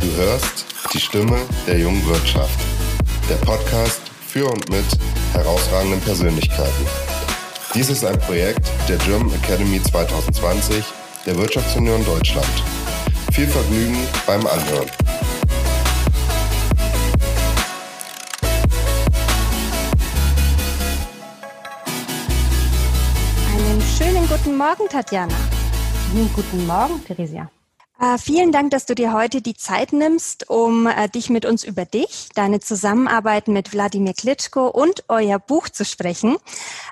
Du hörst die Stimme der jungen Wirtschaft. Der Podcast für und mit herausragenden Persönlichkeiten. Dies ist ein Projekt der German Academy 2020 der Wirtschaftsunion Deutschland. Viel Vergnügen beim Anhören. Einen schönen guten Morgen, Tatjana. Guten Morgen, Theresia. Äh, vielen Dank, dass du dir heute die Zeit nimmst, um äh, dich mit uns über dich, deine Zusammenarbeit mit Wladimir Klitschko und euer Buch zu sprechen.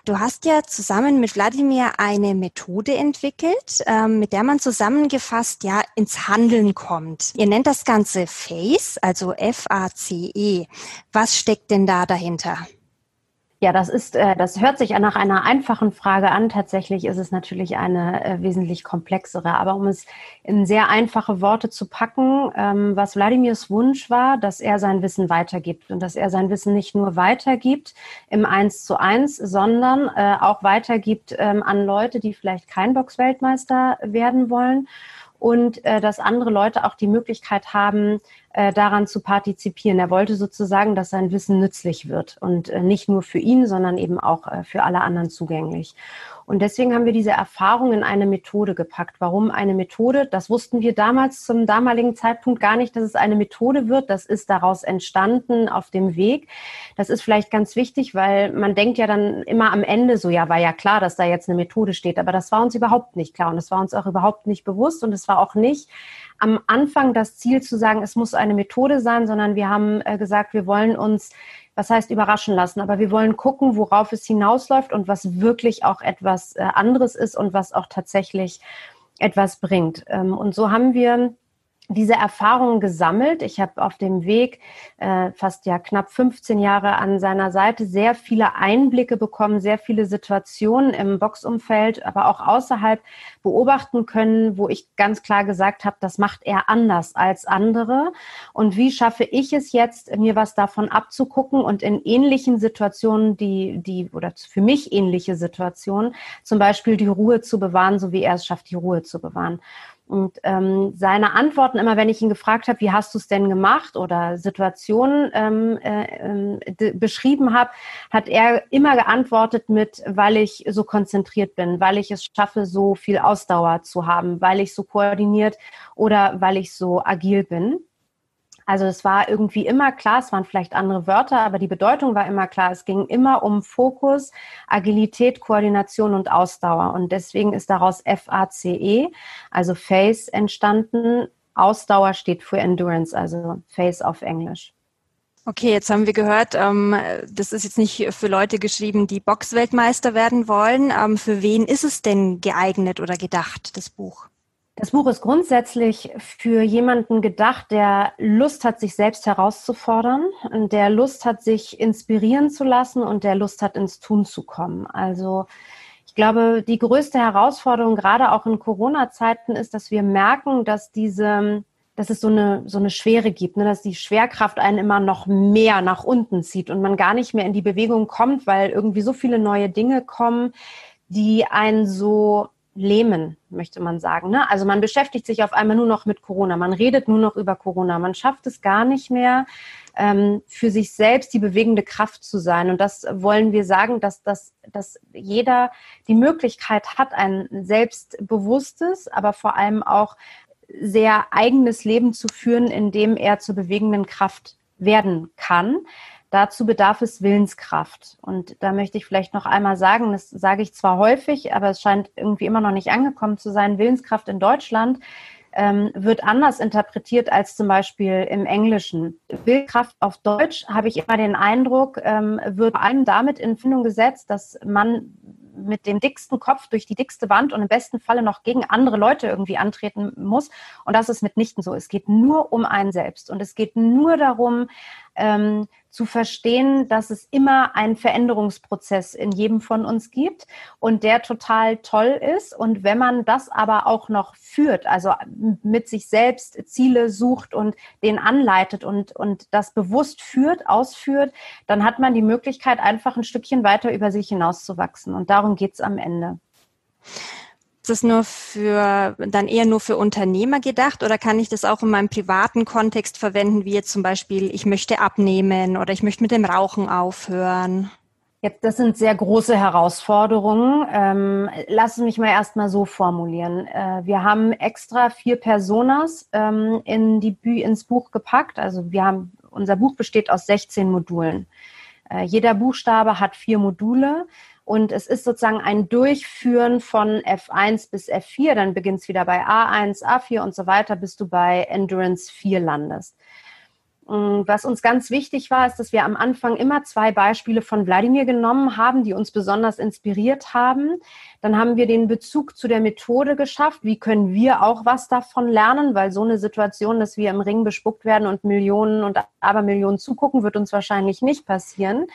Du hast ja zusammen mit Wladimir eine Methode entwickelt, äh, mit der man zusammengefasst ja ins Handeln kommt. Ihr nennt das Ganze FACE, also F-A-C-E. Was steckt denn da dahinter? Ja, das ist, äh, das hört sich nach einer einfachen Frage an. Tatsächlich ist es natürlich eine äh, wesentlich komplexere. Aber um es in sehr einfache Worte zu packen, ähm, was Wladimirs Wunsch war, dass er sein Wissen weitergibt und dass er sein Wissen nicht nur weitergibt im Eins zu eins, sondern äh, auch weitergibt ähm, an Leute, die vielleicht kein Boxweltmeister werden wollen und äh, dass andere Leute auch die Möglichkeit haben, äh, daran zu partizipieren. Er wollte sozusagen, dass sein Wissen nützlich wird und äh, nicht nur für ihn, sondern eben auch äh, für alle anderen zugänglich. Und deswegen haben wir diese Erfahrung in eine Methode gepackt. Warum eine Methode? Das wussten wir damals zum damaligen Zeitpunkt gar nicht, dass es eine Methode wird. Das ist daraus entstanden auf dem Weg. Das ist vielleicht ganz wichtig, weil man denkt ja dann immer am Ende so, ja, war ja klar, dass da jetzt eine Methode steht. Aber das war uns überhaupt nicht klar und das war uns auch überhaupt nicht bewusst und es war auch nicht am Anfang das Ziel zu sagen, es muss eine Methode sein, sondern wir haben äh, gesagt, wir wollen uns was heißt überraschen lassen, aber wir wollen gucken, worauf es hinausläuft und was wirklich auch etwas äh, anderes ist und was auch tatsächlich etwas bringt. Ähm, und so haben wir diese Erfahrungen gesammelt. Ich habe auf dem Weg äh, fast ja knapp 15 Jahre an seiner Seite sehr viele Einblicke bekommen, sehr viele Situationen im Boxumfeld, aber auch außerhalb beobachten können, wo ich ganz klar gesagt habe, das macht er anders als andere. Und wie schaffe ich es jetzt, mir was davon abzugucken und in ähnlichen Situationen, die, die, oder für mich ähnliche Situationen, zum Beispiel die Ruhe zu bewahren, so wie er es schafft, die Ruhe zu bewahren. Und ähm, seine Antworten immer, wenn ich ihn gefragt habe, wie hast du es denn gemacht oder Situationen ähm, äh, beschrieben habe, hat er immer geantwortet mit, weil ich so konzentriert bin, weil ich es schaffe, so viel Ausdauer zu haben, weil ich so koordiniert oder weil ich so agil bin. Also es war irgendwie immer klar, es waren vielleicht andere Wörter, aber die Bedeutung war immer klar. Es ging immer um Fokus, Agilität, Koordination und Ausdauer. Und deswegen ist daraus FACE, also Face, entstanden. Ausdauer steht für Endurance, also Face auf Englisch. Okay, jetzt haben wir gehört, ähm, das ist jetzt nicht für Leute geschrieben, die Boxweltmeister werden wollen. Ähm, für wen ist es denn geeignet oder gedacht, das Buch? Das Buch ist grundsätzlich für jemanden gedacht, der Lust hat, sich selbst herauszufordern, der Lust hat, sich inspirieren zu lassen und der Lust hat, ins Tun zu kommen. Also ich glaube, die größte Herausforderung, gerade auch in Corona-Zeiten, ist, dass wir merken, dass diese dass es so eine, so eine Schwere gibt, ne? dass die Schwerkraft einen immer noch mehr nach unten zieht und man gar nicht mehr in die Bewegung kommt, weil irgendwie so viele neue Dinge kommen, die einen so lähmen, möchte man sagen. Ne? Also man beschäftigt sich auf einmal nur noch mit Corona, man redet nur noch über Corona, man schafft es gar nicht mehr, ähm, für sich selbst die bewegende Kraft zu sein. Und das wollen wir sagen, dass, dass, dass jeder die Möglichkeit hat, ein selbstbewusstes, aber vor allem auch sehr eigenes Leben zu führen, in dem er zur bewegenden Kraft werden kann. Dazu bedarf es Willenskraft. Und da möchte ich vielleicht noch einmal sagen, das sage ich zwar häufig, aber es scheint irgendwie immer noch nicht angekommen zu sein, Willenskraft in Deutschland ähm, wird anders interpretiert als zum Beispiel im Englischen. Willenskraft auf Deutsch, habe ich immer den Eindruck, ähm, wird einem damit in Findung gesetzt, dass man mit dem dicksten Kopf durch die dickste Wand und im besten Falle noch gegen andere Leute irgendwie antreten muss. Und das ist mitnichten so. Es geht nur um einen selbst. Und es geht nur darum, ähm, zu verstehen, dass es immer einen Veränderungsprozess in jedem von uns gibt und der total toll ist. Und wenn man das aber auch noch führt, also mit sich selbst Ziele sucht und den anleitet und, und das bewusst führt, ausführt, dann hat man die Möglichkeit, einfach ein Stückchen weiter über sich hinauszuwachsen. Und darum geht es am Ende. Ist das nur für, dann eher nur für Unternehmer gedacht oder kann ich das auch in meinem privaten Kontext verwenden, wie jetzt zum Beispiel, ich möchte abnehmen oder ich möchte mit dem Rauchen aufhören? Jetzt, das sind sehr große Herausforderungen. Ähm, lass mich mal erstmal so formulieren. Äh, wir haben extra vier Personas ähm, in die, ins Buch gepackt. Also wir haben, unser Buch besteht aus 16 Modulen. Äh, jeder Buchstabe hat vier Module. Und es ist sozusagen ein Durchführen von F1 bis F4, dann beginnt es wieder bei A1, A4 und so weiter, bis du bei Endurance 4 landest. Mm, was uns ganz wichtig war, ist, dass wir am Anfang immer zwei Beispiele von Wladimir genommen haben, die uns besonders inspiriert haben. Dann haben wir den Bezug zu der Methode geschafft. Wie können wir auch was davon lernen? Weil so eine Situation, dass wir im Ring bespuckt werden und Millionen und Abermillionen zugucken, wird uns wahrscheinlich nicht passieren.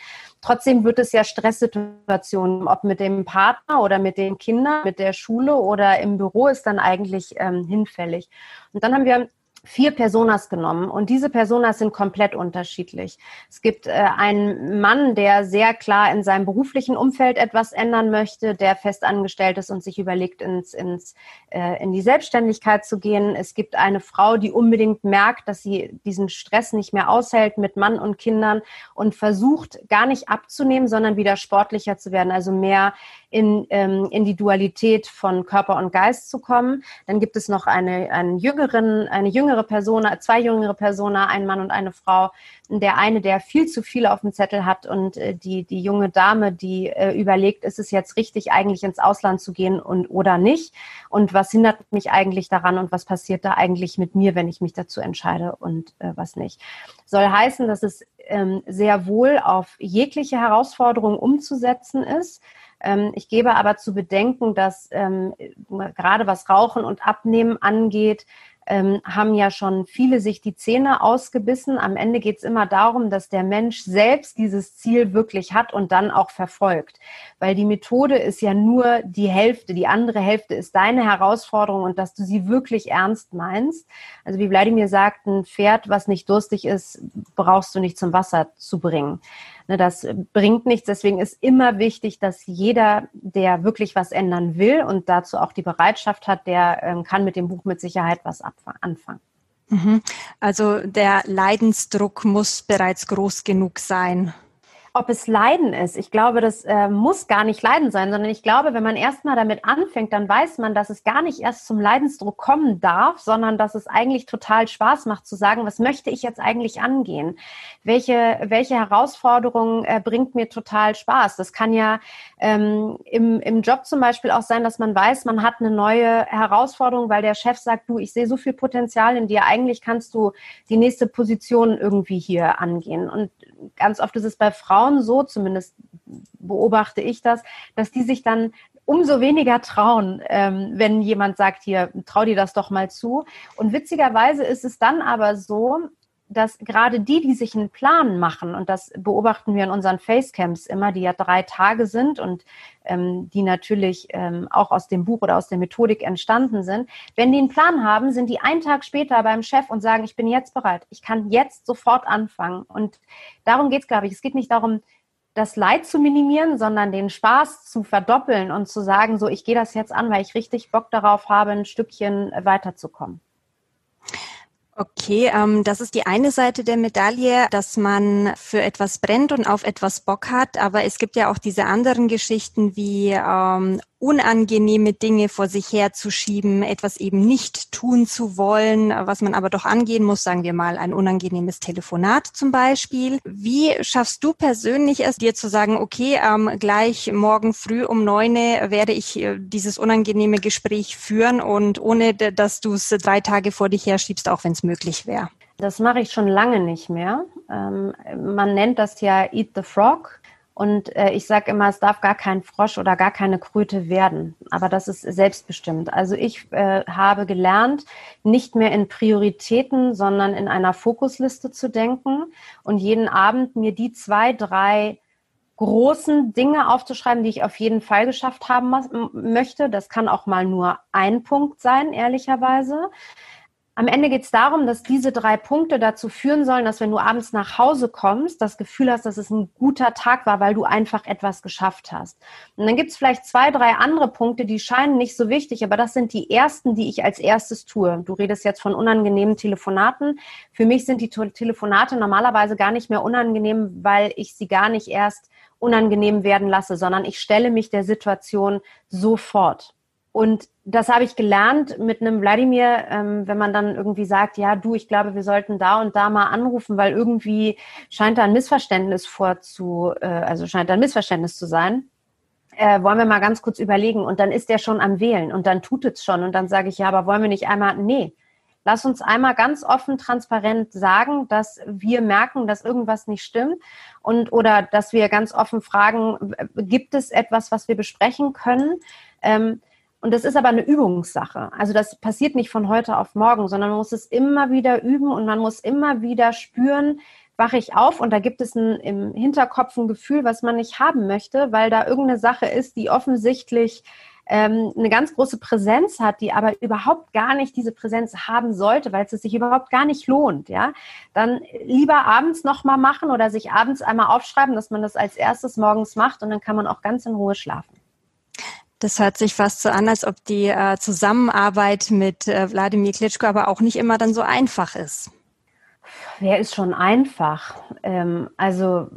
Trotzdem wird es ja Stresssituationen, ob mit dem Partner oder mit den Kindern, mit der Schule oder im Büro, ist dann eigentlich ähm, hinfällig. Und dann haben wir vier Personas genommen und diese Personas sind komplett unterschiedlich. Es gibt äh, einen Mann, der sehr klar in seinem beruflichen Umfeld etwas ändern möchte, der fest angestellt ist und sich überlegt, ins, ins, äh, in die Selbstständigkeit zu gehen. Es gibt eine Frau, die unbedingt merkt, dass sie diesen Stress nicht mehr aushält mit Mann und Kindern und versucht, gar nicht abzunehmen, sondern wieder sportlicher zu werden, also mehr in, ähm, in die Dualität von Körper und Geist zu kommen. Dann gibt es noch eine, einen jüngeren, eine jüngere Person, zwei jüngere Personen, ein Mann und eine Frau. Der eine, der viel zu viel auf dem Zettel hat und äh, die, die junge Dame, die äh, überlegt, ist es jetzt richtig, eigentlich ins Ausland zu gehen und oder nicht? Und was hindert mich eigentlich daran und was passiert da eigentlich mit mir, wenn ich mich dazu entscheide und äh, was nicht? Soll heißen, dass es ähm, sehr wohl auf jegliche Herausforderung umzusetzen ist ich gebe aber zu bedenken, dass ähm, gerade was Rauchen und Abnehmen angeht, ähm, haben ja schon viele sich die Zähne ausgebissen. Am Ende geht es immer darum, dass der Mensch selbst dieses Ziel wirklich hat und dann auch verfolgt. Weil die Methode ist ja nur die Hälfte, die andere Hälfte ist deine Herausforderung und dass du sie wirklich ernst meinst. Also wie Wladimir sagt, ein Pferd, was nicht durstig ist, brauchst du nicht zum Wasser zu bringen. Ne, das bringt nichts. Deswegen ist immer wichtig, dass jeder, der wirklich was ändern will und dazu auch die Bereitschaft hat, der ähm, kann mit dem Buch mit Sicherheit was anfangen. Mhm. Also der Leidensdruck muss bereits groß genug sein ob es Leiden ist. Ich glaube, das äh, muss gar nicht Leiden sein, sondern ich glaube, wenn man erstmal damit anfängt, dann weiß man, dass es gar nicht erst zum Leidensdruck kommen darf, sondern dass es eigentlich total Spaß macht zu sagen, was möchte ich jetzt eigentlich angehen? Welche, welche Herausforderung äh, bringt mir total Spaß? Das kann ja ähm, im, im Job zum Beispiel auch sein, dass man weiß, man hat eine neue Herausforderung, weil der Chef sagt, du, ich sehe so viel Potenzial in dir, eigentlich kannst du die nächste Position irgendwie hier angehen. Und ganz oft ist es bei Frauen so, zumindest beobachte ich das, dass die sich dann umso weniger trauen, ähm, wenn jemand sagt, hier, trau dir das doch mal zu. Und witzigerweise ist es dann aber so, dass gerade die, die sich einen Plan machen, und das beobachten wir in unseren Facecamps immer, die ja drei Tage sind und ähm, die natürlich ähm, auch aus dem Buch oder aus der Methodik entstanden sind, wenn die einen Plan haben, sind die einen Tag später beim Chef und sagen, ich bin jetzt bereit, ich kann jetzt sofort anfangen. Und darum geht es, glaube ich. Es geht nicht darum, das Leid zu minimieren, sondern den Spaß zu verdoppeln und zu sagen, so, ich gehe das jetzt an, weil ich richtig Bock darauf habe, ein Stückchen weiterzukommen. Okay, ähm, das ist die eine Seite der Medaille, dass man für etwas brennt und auf etwas Bock hat. Aber es gibt ja auch diese anderen Geschichten wie ähm, unangenehme Dinge vor sich herzuschieben, etwas eben nicht tun zu wollen, was man aber doch angehen muss, sagen wir mal ein unangenehmes Telefonat zum Beispiel. Wie schaffst du persönlich es, dir zu sagen, okay, ähm, gleich morgen früh um neun werde ich äh, dieses unangenehme Gespräch führen und ohne, dass du es drei Tage vor dich herschiebst, auch wenn es möglich wäre? Das mache ich schon lange nicht mehr. Ähm, man nennt das ja Eat the Frog. Und äh, ich sage immer, es darf gar kein Frosch oder gar keine Kröte werden. Aber das ist selbstbestimmt. Also ich äh, habe gelernt, nicht mehr in Prioritäten, sondern in einer Fokusliste zu denken und jeden Abend mir die zwei, drei großen Dinge aufzuschreiben, die ich auf jeden Fall geschafft haben möchte. Das kann auch mal nur ein Punkt sein, ehrlicherweise Am Ende geht es darum, dass diese drei Punkte dazu führen sollen, dass wenn du abends nach Hause kommst, das Gefühl hast, dass es ein guter Tag war, weil du einfach etwas geschafft hast. Und dann gibt es vielleicht zwei, drei andere Punkte, die scheinen nicht so wichtig, aber das sind die ersten, die ich als erstes tue. Du redest jetzt von unangenehmen Telefonaten. Für mich sind die Telefonate normalerweise gar nicht mehr unangenehm, weil ich sie gar nicht erst unangenehm werden lasse, sondern ich stelle mich der Situation sofort. Und das habe ich gelernt mit einem Wladimir, ähm, wenn man dann irgendwie sagt, ja, du, ich glaube, wir sollten da und da mal anrufen, weil irgendwie scheint da ein Missverständnis vorzu, äh, also scheint da ein Missverständnis zu sein. Äh, wollen wir mal ganz kurz überlegen und dann ist der schon am Wählen und dann tut es schon und dann sage ich, ja, aber wollen wir nicht einmal, nee, lass uns einmal ganz offen, transparent sagen, dass wir merken, dass irgendwas nicht stimmt und oder dass wir ganz offen fragen, gibt es etwas, was wir besprechen können? Ähm, und das ist aber eine Übungssache. Also das passiert nicht von heute auf morgen, sondern man muss es immer wieder üben und man muss immer wieder spüren, wache ich auf und da gibt es ein, im Hinterkopf ein Gefühl, was man nicht haben möchte, weil da irgendeine Sache ist, die offensichtlich ähm, eine ganz große Präsenz hat, die aber überhaupt gar nicht diese Präsenz haben sollte, weil es sich überhaupt gar nicht lohnt, ja, dann lieber abends nochmal machen oder sich abends einmal aufschreiben, dass man das als erstes morgens macht und dann kann man auch ganz in Ruhe schlafen. Das hört sich fast so an, als ob die äh, Zusammenarbeit mit äh, Wladimir Klitschko aber auch nicht immer dann so einfach ist. Wer ist schon einfach? Ähm, also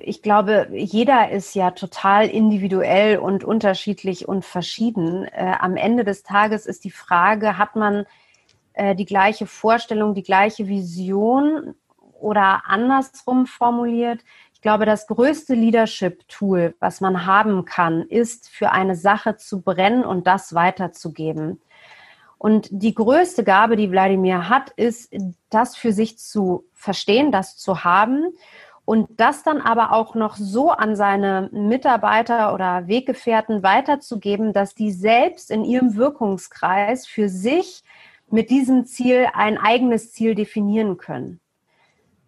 ich glaube, jeder ist ja total individuell und unterschiedlich und verschieden. Äh, am Ende des Tages ist die Frage, hat man äh, die gleiche Vorstellung, die gleiche Vision oder andersrum formuliert, ich glaube, das größte Leadership-Tool, was man haben kann, ist für eine Sache zu brennen und das weiterzugeben. Und die größte Gabe, die Wladimir hat, ist, das für sich zu verstehen, das zu haben und das dann aber auch noch so an seine Mitarbeiter oder Weggefährten weiterzugeben, dass die selbst in ihrem Wirkungskreis für sich mit diesem Ziel ein eigenes Ziel definieren können.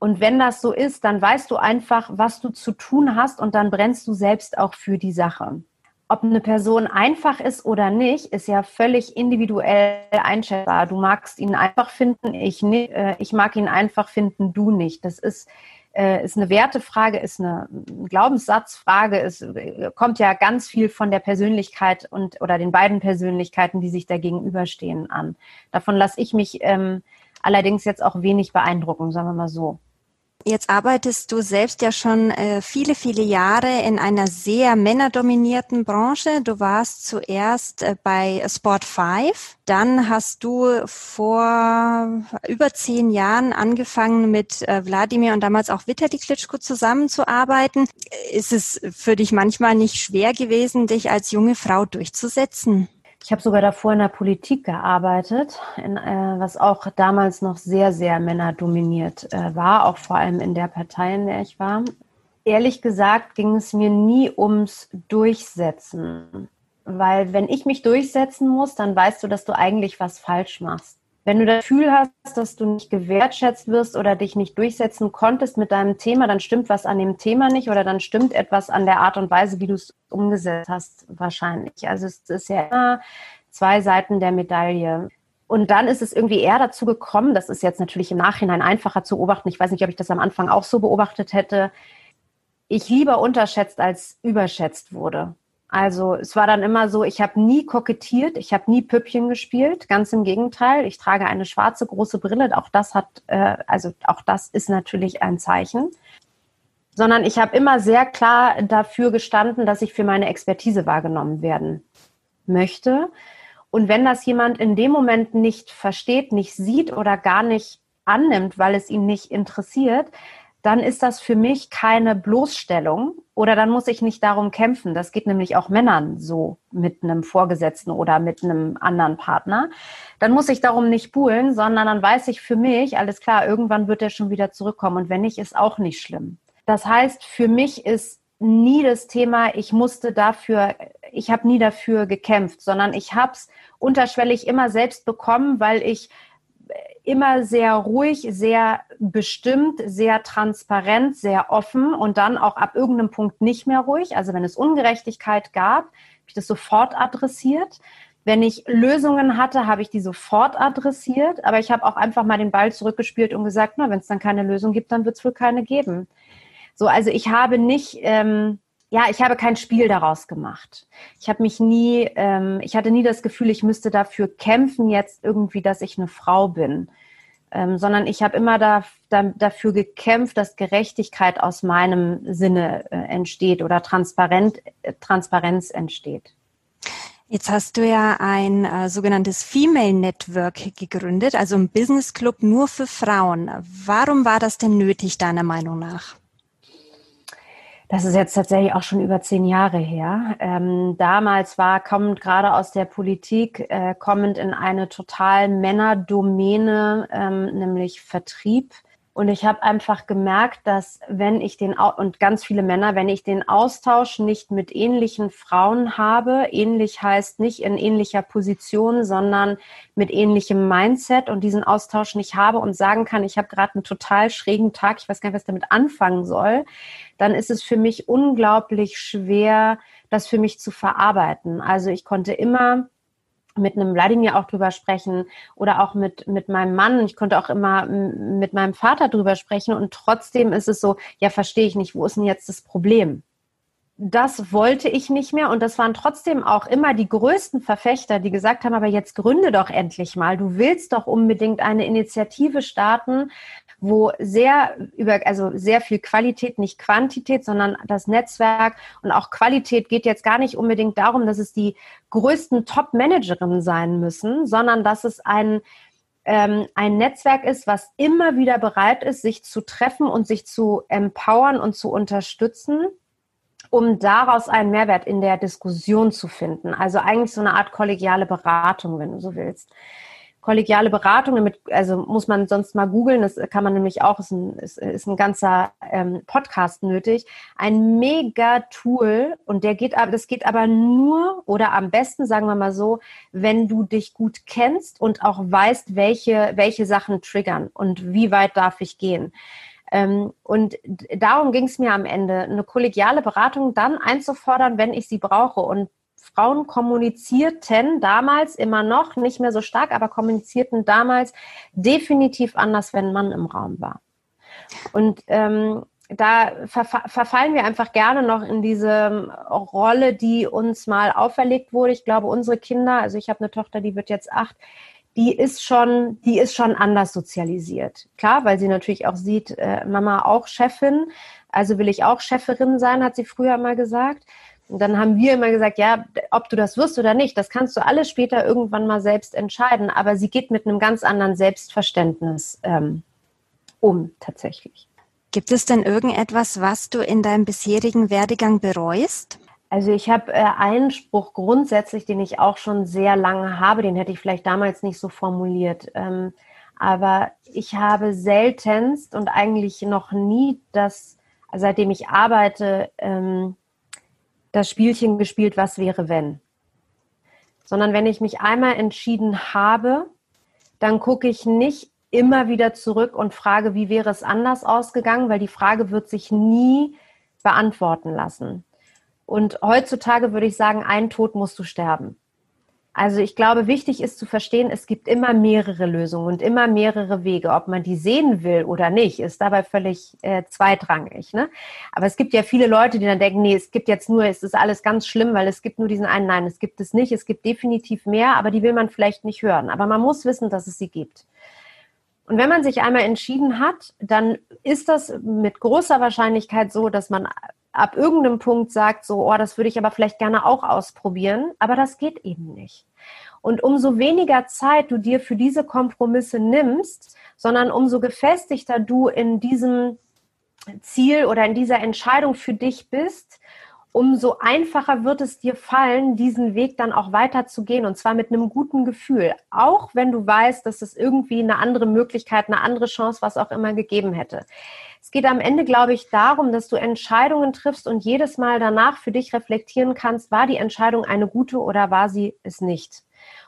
Und wenn das so ist, dann weißt du einfach, was du zu tun hast und dann brennst du selbst auch für die Sache. Ob eine Person einfach ist oder nicht, ist ja völlig individuell einschätzbar. Du magst ihn einfach finden, ich, nicht, äh, ich mag ihn einfach finden, du nicht. Das ist, äh, ist eine Wertefrage, ist eine Glaubenssatzfrage, es äh, kommt ja ganz viel von der Persönlichkeit und oder den beiden Persönlichkeiten, die sich da gegenüberstehen, an. Davon lasse ich mich ähm, allerdings jetzt auch wenig beeindrucken, sagen wir mal so. Jetzt arbeitest du selbst ja schon äh, viele, viele Jahre in einer sehr männerdominierten Branche. Du warst zuerst äh, bei Sport 5. Dann hast du vor über zehn Jahren angefangen mit äh, Wladimir und damals auch Vitali Klitschko zusammenzuarbeiten. Ist es für dich manchmal nicht schwer gewesen, dich als junge Frau durchzusetzen? Ich habe sogar davor in der Politik gearbeitet, in, äh, was auch damals noch sehr, sehr männerdominiert äh, war, auch vor allem in der Partei, in der ich war. Ehrlich gesagt ging es mir nie ums Durchsetzen, weil wenn ich mich durchsetzen muss, dann weißt du, dass du eigentlich was falsch machst. Wenn du das Gefühl hast, dass du nicht gewertschätzt wirst oder dich nicht durchsetzen konntest mit deinem Thema, dann stimmt was an dem Thema nicht oder dann stimmt etwas an der Art und Weise, wie du es umgesetzt hast, wahrscheinlich. Also es ist ja immer zwei Seiten der Medaille. Und dann ist es irgendwie eher dazu gekommen, das ist jetzt natürlich im Nachhinein einfacher zu beobachten. Ich weiß nicht, ob ich das am Anfang auch so beobachtet hätte. Ich lieber unterschätzt als überschätzt wurde. Also es war dann immer so, ich habe nie kokettiert, ich habe nie Püppchen gespielt, ganz im Gegenteil. Ich trage eine schwarze große Brille, auch das hat, äh, also auch das ist natürlich ein Zeichen. Sondern ich habe immer sehr klar dafür gestanden, dass ich für meine Expertise wahrgenommen werden möchte. Und wenn das jemand in dem Moment nicht versteht, nicht sieht oder gar nicht annimmt, weil es ihn nicht interessiert, dann ist das für mich keine Bloßstellung oder dann muss ich nicht darum kämpfen. Das geht nämlich auch Männern so mit einem Vorgesetzten oder mit einem anderen Partner. Dann muss ich darum nicht buhlen, sondern dann weiß ich für mich, alles klar, irgendwann wird er schon wieder zurückkommen und wenn nicht, ist auch nicht schlimm. Das heißt, für mich ist nie das Thema, ich musste dafür, ich habe nie dafür gekämpft, sondern ich habe es unterschwellig immer selbst bekommen, weil ich immer sehr ruhig, sehr bestimmt, sehr transparent, sehr offen und dann auch ab irgendeinem Punkt nicht mehr ruhig. Also wenn es Ungerechtigkeit gab, habe ich das sofort adressiert. Wenn ich Lösungen hatte, habe ich die sofort adressiert, aber ich habe auch einfach mal den Ball zurückgespielt und gesagt, na, wenn es dann keine Lösung gibt, dann wird es wohl keine geben. So, also ich habe nicht, ähm, ja, ich habe kein Spiel daraus gemacht. Ich habe mich nie, ähm, ich hatte nie das Gefühl, ich müsste dafür kämpfen jetzt irgendwie, dass ich eine Frau bin, ähm, sondern ich habe immer da, da, dafür gekämpft, dass Gerechtigkeit aus meinem Sinne äh, entsteht oder transparent, äh, Transparenz entsteht. Jetzt hast du ja ein äh, sogenanntes Female Network gegründet, also ein Business Club nur für Frauen. Warum war das denn nötig, deiner Meinung nach? Das ist jetzt tatsächlich auch schon über zehn Jahre her. Ähm, damals war kommend gerade aus der Politik, äh, kommend in eine total Männerdomäne, ähm, nämlich Vertrieb und ich habe einfach gemerkt, dass wenn ich den, und ganz viele Männer, wenn ich den Austausch nicht mit ähnlichen Frauen habe, ähnlich heißt nicht in ähnlicher Position, sondern mit ähnlichem Mindset und diesen Austausch nicht habe und sagen kann, ich habe gerade einen total schrägen Tag, ich weiß gar nicht, was damit anfangen soll, dann ist es für mich unglaublich schwer, das für mich zu verarbeiten. Also ich konnte immer mit einem Wladimir auch drüber sprechen oder auch mit, mit meinem Mann. Ich konnte auch immer mit meinem Vater drüber sprechen und trotzdem ist es so, ja, verstehe ich nicht, wo ist denn jetzt das Problem? das wollte ich nicht mehr. Und das waren trotzdem auch immer die größten Verfechter, die gesagt haben, aber jetzt gründe doch endlich mal. Du willst doch unbedingt eine Initiative starten, wo sehr über, also sehr viel Qualität, nicht Quantität, sondern das Netzwerk und auch Qualität geht jetzt gar nicht unbedingt darum, dass es die größten Top-Managerinnen sein müssen, sondern dass es ein, ähm, ein Netzwerk ist, was immer wieder bereit ist, sich zu treffen und sich zu empowern und zu unterstützen um daraus einen Mehrwert in der Diskussion zu finden. Also eigentlich so eine Art kollegiale Beratung, wenn du so willst. Kollegiale Beratung, damit, also muss man sonst mal googeln, das kann man nämlich auch, ist ein, ist, ist ein ganzer ähm, Podcast nötig. Ein mega Tool und der geht aber, das geht aber nur oder am besten, sagen wir mal so, wenn du dich gut kennst und auch weißt, welche, welche Sachen triggern und wie weit darf ich gehen. Ähm, und darum ging es mir am Ende, eine kollegiale Beratung dann einzufordern, wenn ich sie brauche. Und Frauen kommunizierten damals immer noch, nicht mehr so stark, aber kommunizierten damals definitiv anders, wenn ein Mann im Raum war. Und ähm, da verfallen wir einfach gerne noch in diese Rolle, die uns mal auferlegt wurde. Ich glaube, unsere Kinder, also ich habe eine Tochter, die wird jetzt acht, die ist schon, die ist schon anders sozialisiert. Klar, weil sie natürlich auch sieht, äh, Mama auch Chefin, also will ich auch Chefin sein, hat sie früher mal gesagt. Und dann haben wir immer gesagt, ja, ob du das wirst oder nicht, das kannst du alles später irgendwann mal selbst entscheiden. Aber sie geht mit einem ganz anderen Selbstverständnis ähm, um, tatsächlich. Gibt es denn irgendetwas, was du in deinem bisherigen Werdegang bereust? Also ich habe äh, einen Spruch grundsätzlich, den ich auch schon sehr lange habe, den hätte ich vielleicht damals nicht so formuliert. Ähm, aber ich habe seltenst und eigentlich noch nie das, seitdem ich arbeite, ähm, das Spielchen gespielt, was wäre wenn. Sondern wenn ich mich einmal entschieden habe, dann gucke ich nicht immer wieder zurück und frage, wie wäre es anders ausgegangen, weil die Frage wird sich nie beantworten lassen. Und heutzutage würde ich sagen, ein Tod musst du sterben. Also ich glaube, wichtig ist zu verstehen, es gibt immer mehrere Lösungen und immer mehrere Wege. Ob man die sehen will oder nicht, ist dabei völlig äh, zweitrangig. Ne? Aber es gibt ja viele Leute, die dann denken, nee, es gibt jetzt nur, es ist alles ganz schlimm, weil es gibt nur diesen einen. Nein, es gibt es nicht. Es gibt definitiv mehr, aber die will man vielleicht nicht hören. Aber man muss wissen, dass es sie gibt. Und wenn man sich einmal entschieden hat, dann ist das mit großer Wahrscheinlichkeit so, dass man ab irgendeinem Punkt sagt, so, oh, das würde ich aber vielleicht gerne auch ausprobieren, aber das geht eben nicht. Und umso weniger Zeit du dir für diese Kompromisse nimmst, sondern umso gefestigter du in diesem Ziel oder in dieser Entscheidung für dich bist, umso einfacher wird es dir fallen, diesen Weg dann auch weiterzugehen und zwar mit einem guten Gefühl. Auch wenn du weißt, dass es irgendwie eine andere Möglichkeit, eine andere Chance, was auch immer gegeben hätte. Es geht am Ende, glaube ich, darum, dass du Entscheidungen triffst und jedes Mal danach für dich reflektieren kannst, war die Entscheidung eine gute oder war sie es nicht?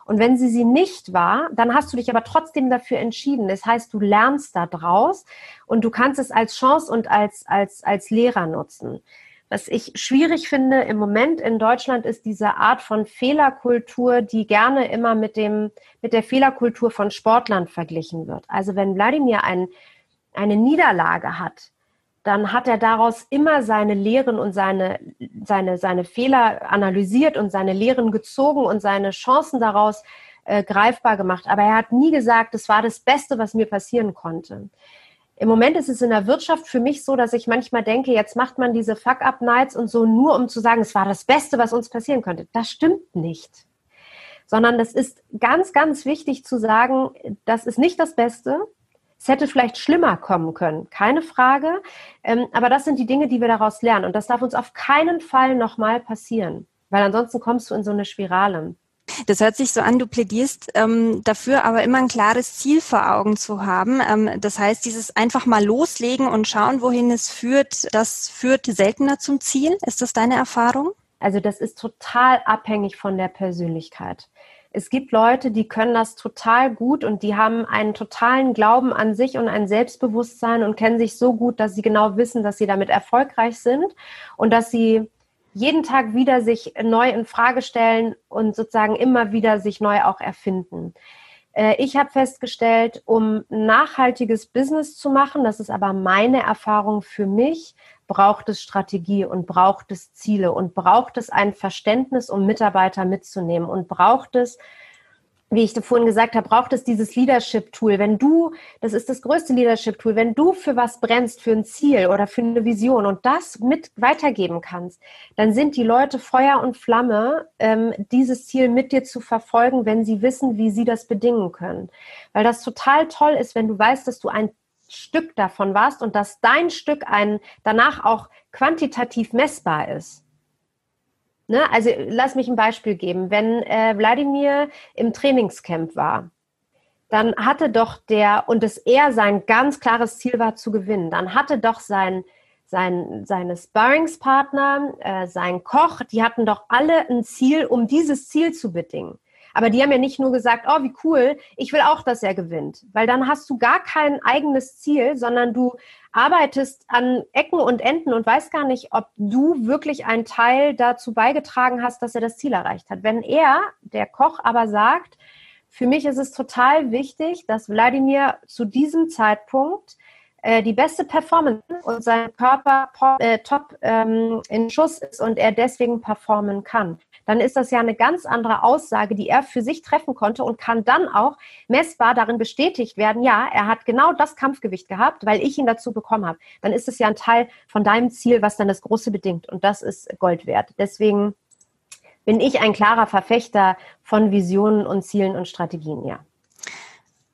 Und wenn sie sie nicht war, dann hast du dich aber trotzdem dafür entschieden. Das heißt, du lernst da draus und du kannst es als Chance und als, als, als Lehrer nutzen. Was ich schwierig finde im Moment in Deutschland ist diese Art von Fehlerkultur, die gerne immer mit dem, mit der Fehlerkultur von Sportlern verglichen wird. Also wenn Wladimir ein, eine Niederlage hat, dann hat er daraus immer seine Lehren und seine, seine, seine Fehler analysiert und seine Lehren gezogen und seine Chancen daraus äh, greifbar gemacht. Aber er hat nie gesagt, das war das Beste, was mir passieren konnte. Im Moment ist es in der Wirtschaft für mich so, dass ich manchmal denke, jetzt macht man diese Fuck-Up-Nights und so nur, um zu sagen, es war das Beste, was uns passieren könnte. Das stimmt nicht. Sondern das ist ganz, ganz wichtig zu sagen, das ist nicht das Beste. Es hätte vielleicht schlimmer kommen können, keine Frage. Ähm, aber das sind die Dinge, die wir daraus lernen. Und das darf uns auf keinen Fall nochmal passieren, weil ansonsten kommst du in so eine Spirale. Das hört sich so an, du plädierst ähm, dafür, aber immer ein klares Ziel vor Augen zu haben. Ähm, das heißt, dieses einfach mal loslegen und schauen, wohin es führt, das führt seltener zum Ziel. Ist das deine Erfahrung? Also das ist total abhängig von der Persönlichkeit. Es gibt Leute, die können das total gut und die haben einen totalen Glauben an sich und ein Selbstbewusstsein und kennen sich so gut, dass sie genau wissen, dass sie damit erfolgreich sind und dass sie jeden Tag wieder sich neu in Frage stellen und sozusagen immer wieder sich neu auch erfinden. Äh, ich habe festgestellt, um nachhaltiges Business zu machen, das ist aber meine Erfahrung für mich, braucht es Strategie und braucht es Ziele und braucht es ein Verständnis, um Mitarbeiter mitzunehmen und braucht es wie ich vorhin gesagt habe, braucht es dieses Leadership-Tool. Wenn du, das ist das größte Leadership-Tool, wenn du für was brennst, für ein Ziel oder für eine Vision und das mit weitergeben kannst, dann sind die Leute Feuer und Flamme, ähm, dieses Ziel mit dir zu verfolgen, wenn sie wissen, wie sie das bedingen können. Weil das total toll ist, wenn du weißt, dass du ein Stück davon warst und dass dein Stück ein, danach auch quantitativ messbar ist. Ne? Also lass mich ein Beispiel geben. Wenn äh, Wladimir im Trainingscamp war, dann hatte doch der, und es er sein ganz klares Ziel war zu gewinnen, dann hatte doch sein, sein, seine Sparringspartner, äh, sein Koch, die hatten doch alle ein Ziel, um dieses Ziel zu bedingen. Aber die haben ja nicht nur gesagt, oh, wie cool, ich will auch, dass er gewinnt. Weil dann hast du gar kein eigenes Ziel, sondern du arbeitest an Ecken und Enden und weißt gar nicht, ob du wirklich einen Teil dazu beigetragen hast, dass er das Ziel erreicht hat. Wenn er, der Koch, aber sagt, für mich ist es total wichtig, dass Wladimir zu diesem Zeitpunkt äh, die beste Performance und sein Körper äh, top ähm, in Schuss ist und er deswegen performen kann dann ist das ja eine ganz andere Aussage, die er für sich treffen konnte und kann dann auch messbar darin bestätigt werden, ja, er hat genau das Kampfgewicht gehabt, weil ich ihn dazu bekommen habe. Dann ist es ja ein Teil von deinem Ziel, was dann das Große bedingt. Und das ist Gold wert. Deswegen bin ich ein klarer Verfechter von Visionen und Zielen und Strategien, ja.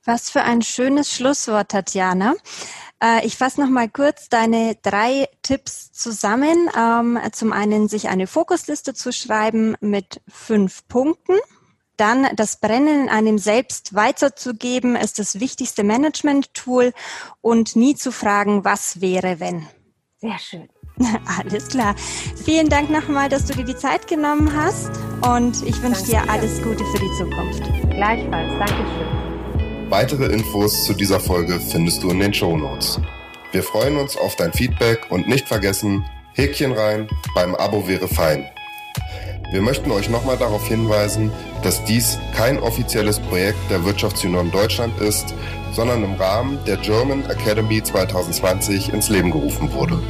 Was für ein schönes Schlusswort, Tatjana. Äh, ich fasse noch mal kurz deine drei Tipps zusammen. Ähm, zum einen sich eine Fokusliste zu schreiben mit fünf Punkten. Dann das Brennen in einem selbst weiterzugeben ist das wichtigste Management-Tool und nie zu fragen, was wäre, wenn. Sehr schön. Alles klar. Vielen Dank nochmal, dass du dir die Zeit genommen hast und ich wünsche dir alles Gute für die Zukunft. Gleichfalls. Dankeschön. Weitere Infos zu dieser Folge findest du in den Show Notes. Wir freuen uns auf dein Feedback und nicht vergessen, Häkchen rein, beim Abo wäre fein. Wir möchten euch nochmal darauf hinweisen, dass dies kein offizielles Projekt der Wirtschaftsunion Deutschland ist, sondern im Rahmen der German Academy 2020 ins Leben gerufen wurde.